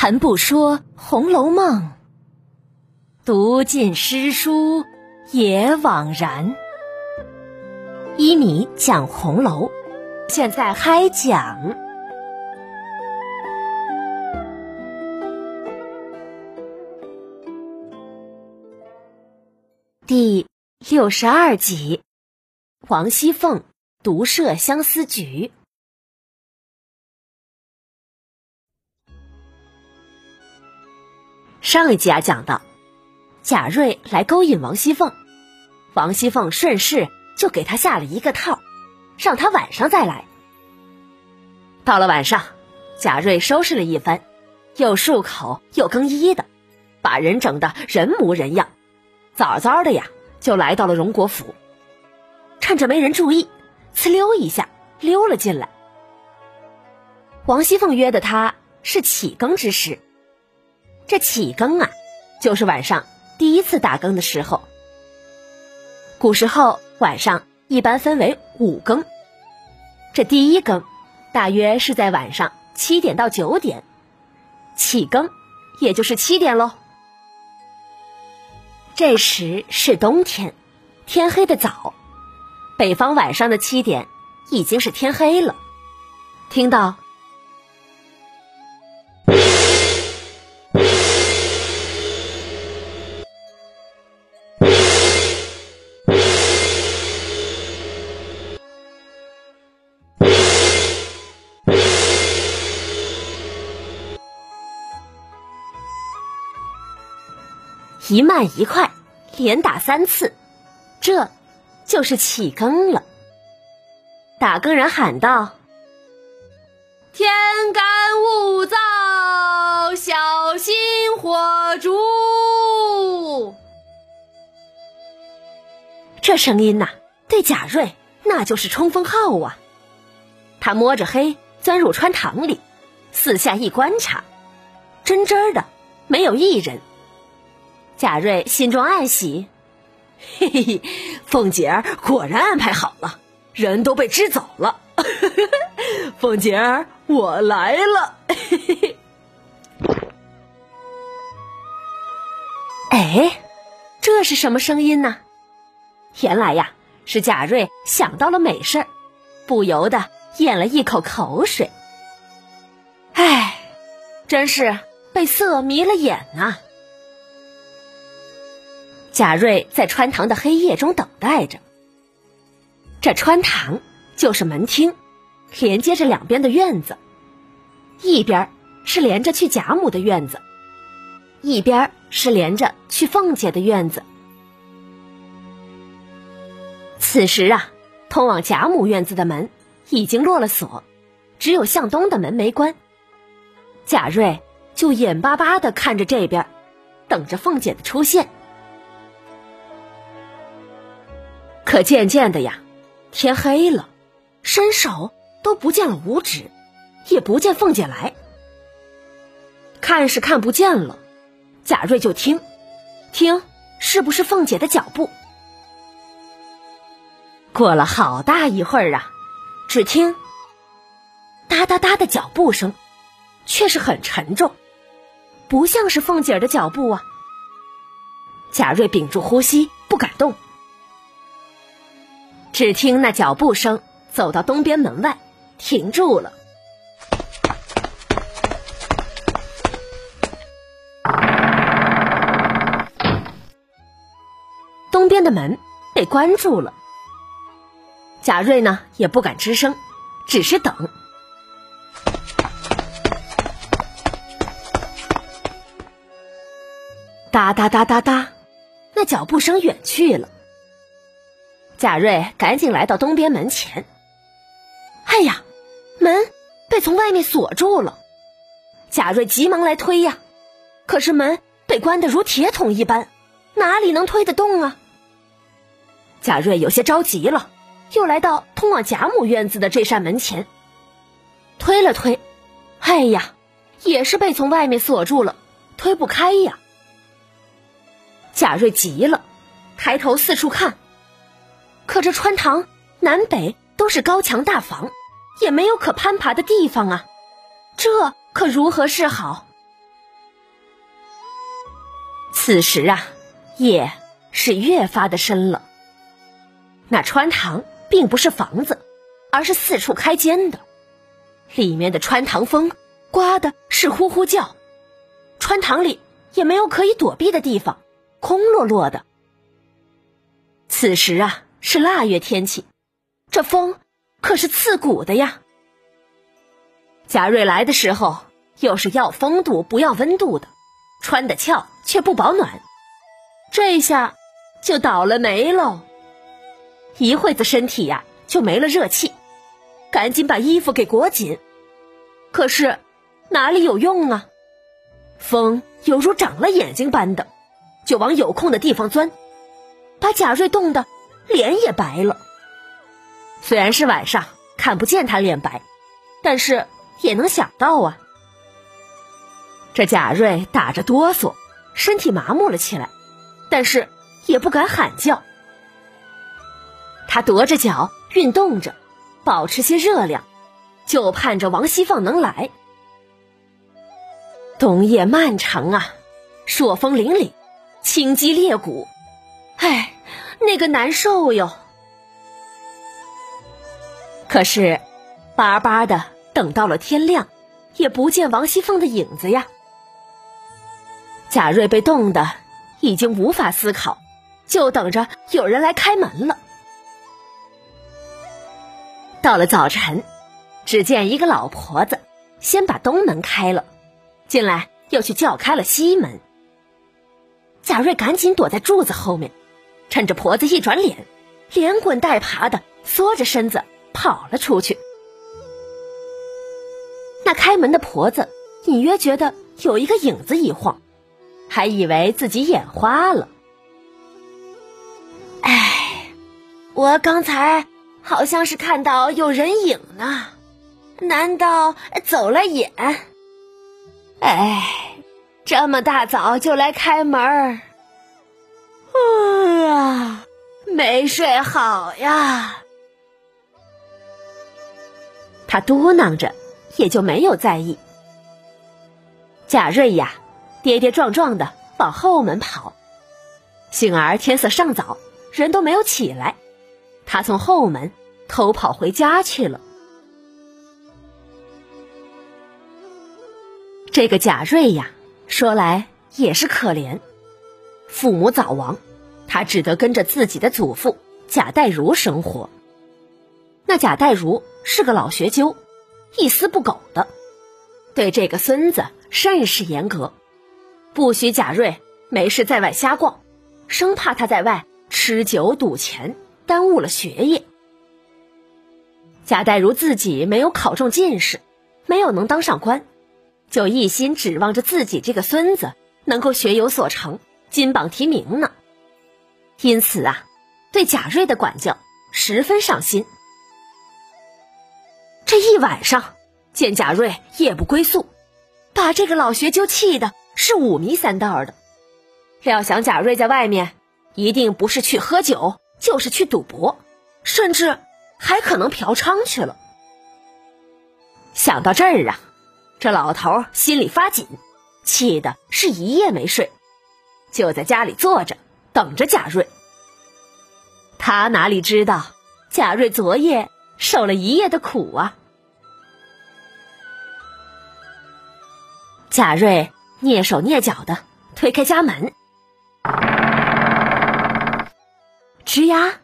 谈不说《红楼梦》，读尽诗书也枉然。一米讲红楼，现在开讲第六十二集：王熙凤独设相思局。上一集啊，讲到贾瑞来勾引王熙凤，王熙凤顺势就给他下了一个套，让他晚上再来。到了晚上，贾瑞收拾了一番，又漱口又更衣的，把人整得人模人样，早早的呀就来到了荣国府，趁着没人注意，呲溜一下溜了进来。王熙凤约的他是起更之时。这起更啊，就是晚上第一次打更的时候。古时候晚上一般分为五更，这第一更大约是在晚上七点到九点，起更也就是七点喽。这时是冬天，天黑的早，北方晚上的七点已经是天黑了。听到。一慢一快，连打三次，这就是起更了。打更人喊道：“天干物燥，小心火烛。”这声音呐，对贾瑞那就是冲锋号啊！他摸着黑钻入穿堂里，四下一观察，真真的没有一人。贾瑞心中暗喜，嘿嘿，凤姐儿果然安排好了，人都被支走了。凤姐儿，我来了。哎，这是什么声音呢？原来呀，是贾瑞想到了美事儿，不由得咽了一口口水。哎，真是被色迷了眼啊！贾瑞在穿堂的黑夜中等待着。这穿堂就是门厅，连接着两边的院子，一边是连着去贾母的院子，一边是连着去凤姐的院子。此时啊，通往贾母院子的门已经落了锁，只有向东的门没关。贾瑞就眼巴巴的看着这边，等着凤姐的出现。可渐渐的呀，天黑了，伸手都不见了五指，也不见凤姐来。看是看不见了，贾瑞就听，听是不是凤姐的脚步？过了好大一会儿啊，只听哒哒哒的脚步声，却是很沉重，不像是凤姐的脚步啊。贾瑞屏住呼吸，不敢动。只听那脚步声走到东边门外，停住了。东边的门被关住了。贾瑞呢也不敢吱声，只是等。哒哒哒哒哒，那脚步声远去了。贾瑞赶紧来到东边门前。哎呀，门被从外面锁住了。贾瑞急忙来推呀，可是门被关得如铁桶一般，哪里能推得动啊？贾瑞有些着急了，又来到通往贾母院子的这扇门前，推了推，哎呀，也是被从外面锁住了，推不开呀。贾瑞急了，抬头四处看。可这穿堂南北都是高墙大房，也没有可攀爬的地方啊，这可如何是好？此时啊，夜是越发的深了。那穿堂并不是房子，而是四处开间的，里面的穿堂风刮的是呼呼叫，穿堂里也没有可以躲避的地方，空落落的。此时啊，是腊月天气，这风可是刺骨的呀。贾瑞来的时候，又是要风度不要温度的，穿的俏却不保暖，这下就倒了霉喽。一会子身体呀就没了热气，赶紧把衣服给裹紧，可是哪里有用啊？风犹如长了眼睛般的，就往有空的地方钻，把贾瑞冻得脸也白了。虽然是晚上看不见他脸白，但是。也能想到啊，这贾瑞打着哆嗦，身体麻木了起来，但是也不敢喊叫。他踱着脚运动着，保持些热量，就盼着王熙凤能来。冬夜漫长啊，朔风凛凛，清肌裂骨，哎，那个难受哟。可是，巴巴的。等到了天亮，也不见王熙凤的影子呀。贾瑞被冻得已经无法思考，就等着有人来开门了。到了早晨，只见一个老婆子先把东门开了，进来又去叫开了西门。贾瑞赶紧躲在柱子后面，趁着婆子一转脸，连滚带爬的缩着身子跑了出去。那开门的婆子隐约觉得有一个影子一晃，还以为自己眼花了。哎，我刚才好像是看到有人影呢，难道走了眼？哎，这么大早就来开门儿，啊，没睡好呀。他嘟囔着。也就没有在意。贾瑞呀，跌跌撞撞的往后门跑，幸而天色尚早，人都没有起来，他从后门偷跑回家去了。这个贾瑞呀，说来也是可怜，父母早亡，他只得跟着自己的祖父贾代儒生活。那贾代儒是个老学究。一丝不苟的，对这个孙子甚是严格，不许贾瑞没事在外瞎逛，生怕他在外吃酒赌钱，耽误了学业。贾代儒自己没有考中进士，没有能当上官，就一心指望着自己这个孙子能够学有所成，金榜题名呢。因此啊，对贾瑞的管教十分上心。这一晚上，见贾瑞夜不归宿，把这个老学究气的是五迷三道的。料想贾瑞在外面一定不是去喝酒，就是去赌博，甚至还可能嫖娼去了。想到这儿啊，这老头心里发紧，气的是一夜没睡，就在家里坐着等着贾瑞。他哪里知道贾瑞昨夜受了一夜的苦啊！贾瑞蹑手蹑脚的推开家门，吱呀，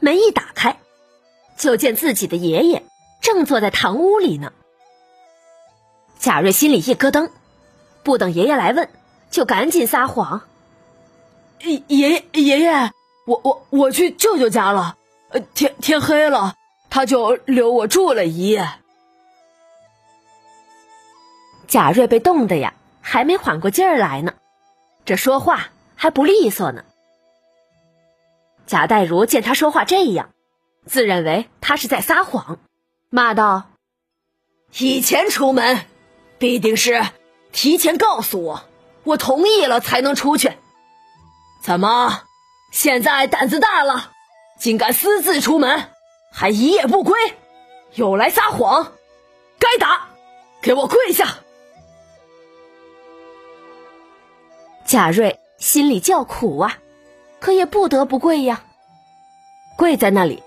门一打开，就见自己的爷爷正坐在堂屋里呢。贾瑞心里一咯噔，不等爷爷来问，就赶紧撒谎：“爷爷爷爷，我我我去舅舅家了，呃，天天黑了，他就留我住了一夜。”贾瑞被冻的呀，还没缓过劲儿来呢，这说话还不利索呢。贾代儒见他说话这样，自认为他是在撒谎，骂道：“以前出门，必定是提前告诉我，我同意了才能出去。怎么现在胆子大了，竟敢私自出门，还一夜不归，又来撒谎？该打，给我跪下！”贾瑞心里叫苦啊，可也不得不跪呀。跪在那里，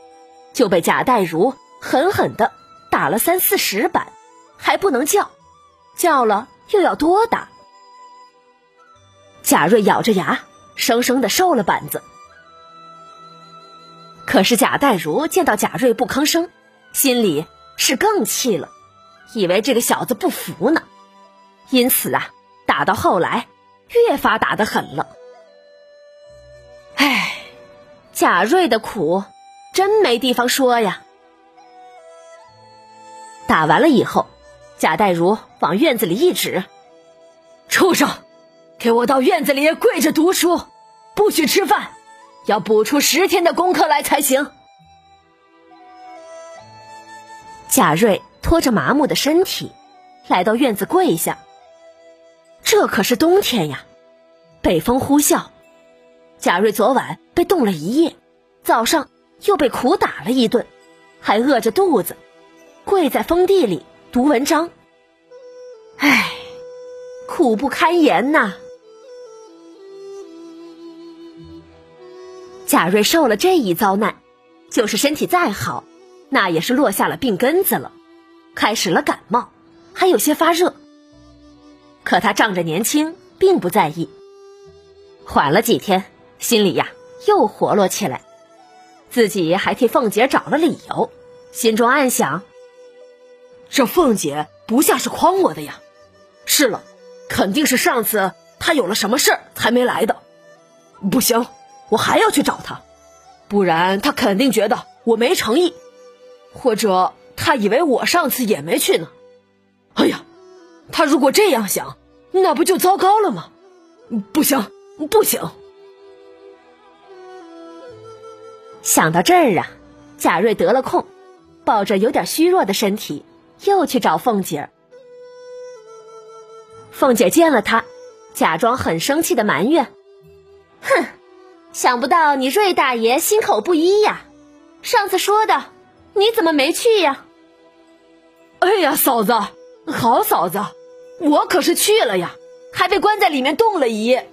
就被贾代儒狠狠的打了三四十板，还不能叫，叫了又要多打。贾瑞咬着牙，生生的受了板子。可是贾代儒见到贾瑞不吭声，心里是更气了，以为这个小子不服呢，因此啊，打到后来越发打得狠了。唉，贾瑞的苦真没地方说呀。打完了以后，贾代儒往院子里一指：“畜生，给我到院子里跪着读书，不许吃饭。”要补出十天的功课来才行。贾瑞拖着麻木的身体来到院子跪下。这可是冬天呀，北风呼啸。贾瑞昨晚被冻了一夜，早上又被苦打了一顿，还饿着肚子，跪在封地里读文章。唉，苦不堪言呐。贾瑞受了这一遭难，就是身体再好，那也是落下了病根子了，开始了感冒，还有些发热。可他仗着年轻，并不在意。缓了几天，心里呀又活络起来，自己还替凤姐找了理由，心中暗想：这凤姐不像是诓我的呀。是了，肯定是上次她有了什么事儿才没来的。不行。我还要去找他，不然他肯定觉得我没诚意，或者他以为我上次也没去呢。哎呀，他如果这样想，那不就糟糕了吗？不行，不行！想到这儿啊，贾瑞得了空，抱着有点虚弱的身体，又去找凤姐儿。凤姐见了他，假装很生气的埋怨：“哼！”想不到你瑞大爷心口不一呀！上次说的，你怎么没去呀？哎呀，嫂子，好嫂子，我可是去了呀，还被关在里面冻了一夜。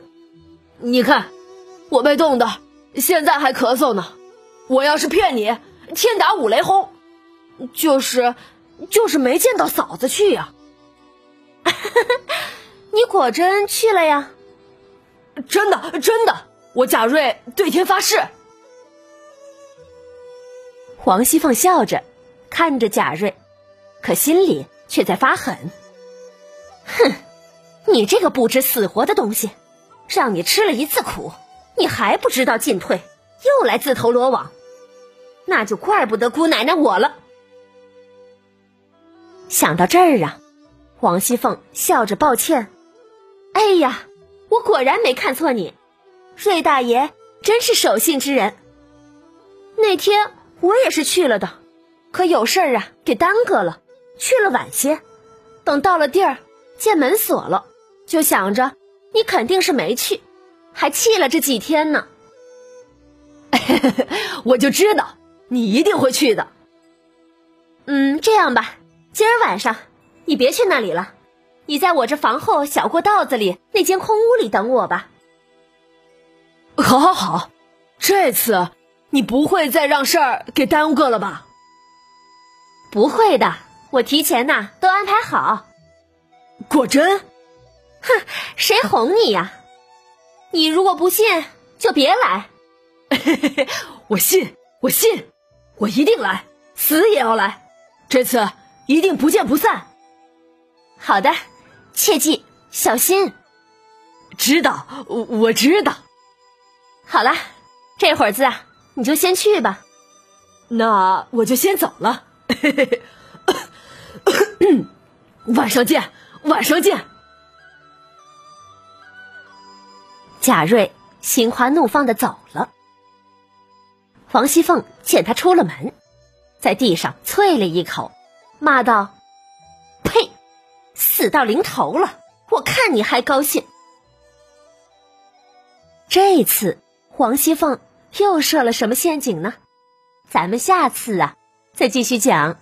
你看，我被冻的，现在还咳嗽呢。我要是骗你，天打五雷轰，就是，就是没见到嫂子去呀。你果真去了呀？真的，真的。我贾瑞对天发誓。王熙凤笑着看着贾瑞，可心里却在发狠。哼，你这个不知死活的东西，让你吃了一次苦，你还不知道进退，又来自投罗网，那就怪不得姑奶奶我了。想到这儿啊，王熙凤笑着抱歉：“哎呀，我果然没看错你。”瑞大爷真是守信之人。那天我也是去了的，可有事儿啊，给耽搁了，去了晚些。等到了地儿，见门锁了，就想着你肯定是没去，还气了这几天呢。我就知道你一定会去的。嗯，这样吧，今儿晚上你别去那里了，你在我这房后小过道子里那间空屋里等我吧。好，好，好，这次你不会再让事儿给耽误个了吧？不会的，我提前呐都安排好。果真？哼，谁哄你呀？你如果不信，就别来。我信，我信，我一定来，死也要来。这次一定不见不散。好的，切记小心。知道，我我知道。好了，这会儿子啊，你就先去吧。那我就先走了。晚上见，晚上见。贾瑞心花怒放的走了。王熙凤见他出了门，在地上啐了一口，骂道：“呸！死到临头了，我看你还高兴。”这次。黄熙凤又设了什么陷阱呢？咱们下次啊，再继续讲。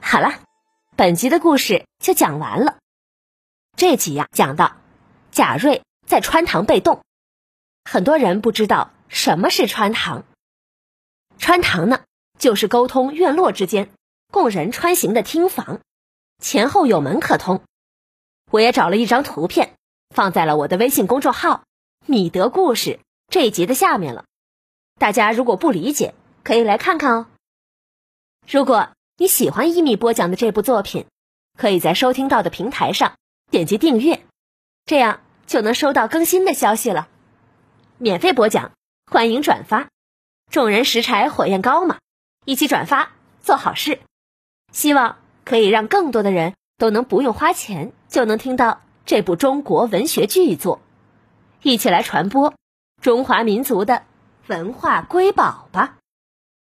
好了，本集的故事就讲完了。这集呀，讲到贾瑞在穿堂被冻。很多人不知道什么是穿堂。穿堂呢，就是沟通院落之间供人穿行的厅房，前后有门可通。我也找了一张图片，放在了我的微信公众号“米德故事”这一集的下面了。大家如果不理解，可以来看看哦。如果你喜欢一米播讲的这部作品，可以在收听到的平台上点击订阅，这样就能收到更新的消息了。免费播讲，欢迎转发。众人拾柴火焰高嘛，一起转发做好事，希望可以让更多的人都能不用花钱就能听到这部中国文学巨作，一起来传播中华民族的文化瑰宝吧。